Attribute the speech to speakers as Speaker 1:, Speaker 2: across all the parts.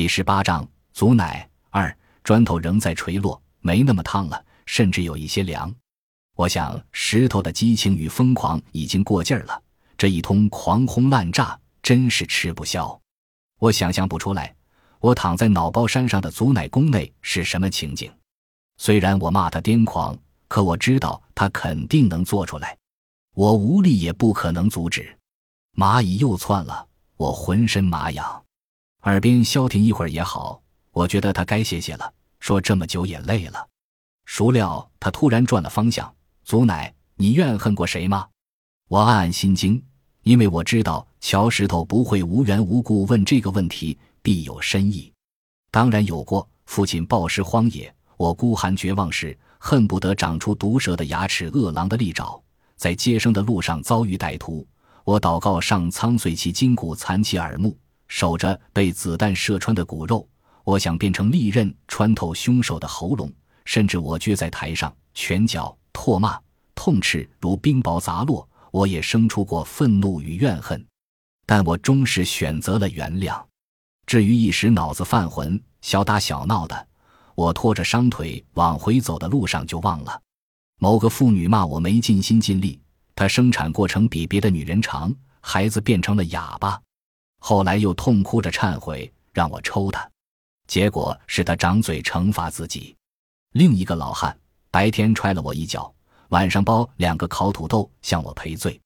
Speaker 1: 第十八章，祖奶二，砖头仍在垂落，没那么烫了，甚至有一些凉。我想，石头的激情与疯狂已经过劲儿了，这一通狂轰滥炸真是吃不消。我想象不出来，我躺在脑包山上的祖奶宫内是什么情景。虽然我骂他癫狂，可我知道他肯定能做出来，我无力也不可能阻止。蚂蚁又窜了，我浑身麻痒，耳边消停一会儿也好。我觉得他该歇歇了，说这么久也累了。孰料他突然转了方向，祖奶，你怨恨过谁吗？我暗暗心惊，因为我知道乔石头不会无缘无故问这个问题，必有深意。当然有过，父亲暴尸荒野。我孤寒绝望时，恨不得长出毒蛇的牙齿、饿狼的利爪，在接生的路上遭遇歹徒。我祷告上苍碎其筋骨，残其耳目，守着被子弹射穿的骨肉。我想变成利刃，穿透凶手的喉咙。甚至我撅在台上，拳脚、唾骂、痛斥如冰雹砸落。我也生出过愤怒与怨恨，但我终是选择了原谅。至于一时脑子犯浑、小打小闹的。我拖着伤腿往回走的路上就忘了，某个妇女骂我没尽心尽力，她生产过程比别的女人长，孩子变成了哑巴，后来又痛哭着忏悔让我抽他，结果是他掌嘴惩罚自己。另一个老汉白天踹了我一脚，晚上包两个烤土豆向我赔罪，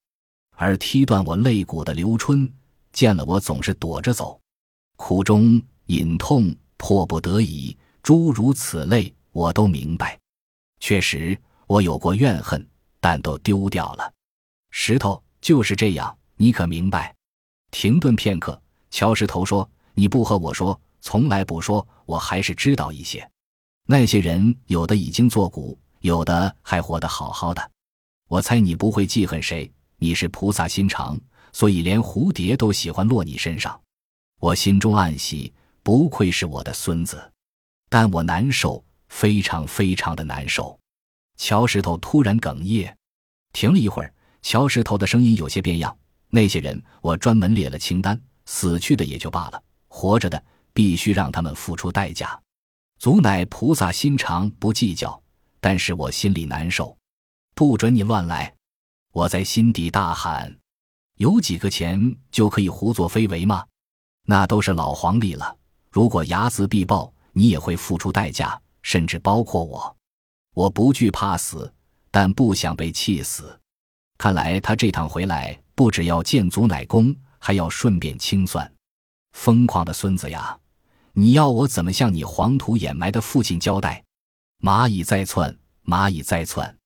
Speaker 1: 而踢断我肋骨的刘春见了我总是躲着走，苦中隐痛，迫不得已。诸如此类，我都明白。确实，我有过怨恨，但都丢掉了。石头就是这样，你可明白？停顿片刻，乔石头说：“你不和我说，从来不说，我还是知道一些。那些人有的已经作古，有的还活得好好的。我猜你不会记恨谁，你是菩萨心肠，所以连蝴蝶都喜欢落你身上。我心中暗喜，不愧是我的孙子。”但我难受，非常非常的难受。乔石头突然哽咽，停了一会儿。乔石头的声音有些变样。那些人，我专门列了清单，死去的也就罢了，活着的必须让他们付出代价。祖乃菩萨心肠，不计较，但是我心里难受。不准你乱来！我在心底大喊：“有几个钱就可以胡作非为吗？那都是老黄历了。如果睚眦必报。”你也会付出代价，甚至包括我。我不惧怕死，但不想被气死。看来他这趟回来，不只要见祖乃公，还要顺便清算。疯狂的孙子呀！你要我怎么向你黄土掩埋的父亲交代？蚂蚁在窜，蚂蚁在窜。